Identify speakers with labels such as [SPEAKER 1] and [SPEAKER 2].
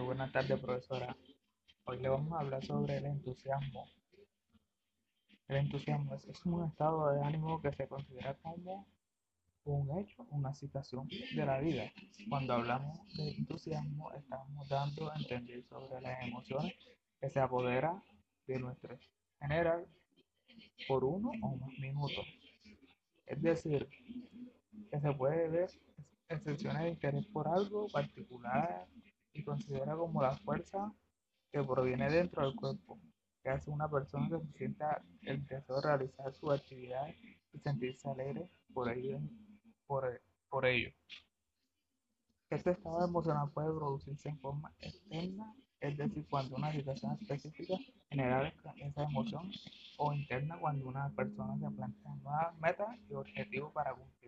[SPEAKER 1] Buenas tardes, profesora. Hoy le vamos a hablar sobre el entusiasmo. El entusiasmo es, es un estado de ánimo que se considera como un hecho, una situación de la vida. Cuando hablamos de entusiasmo, estamos dando a entender sobre las emociones que se apodera de nuestro general por uno o más minutos. Es decir, que se puede ver excepciones de interés por algo particular considera como la fuerza que proviene dentro del cuerpo, que hace una persona que se sienta el deseo de realizar su actividad y sentirse alegre por ello. Este estado emocional puede producirse en forma externa, es decir, cuando una situación específica genera esa emoción, o interna cuando una persona se plantea nuevas metas y objetivos para cumplir.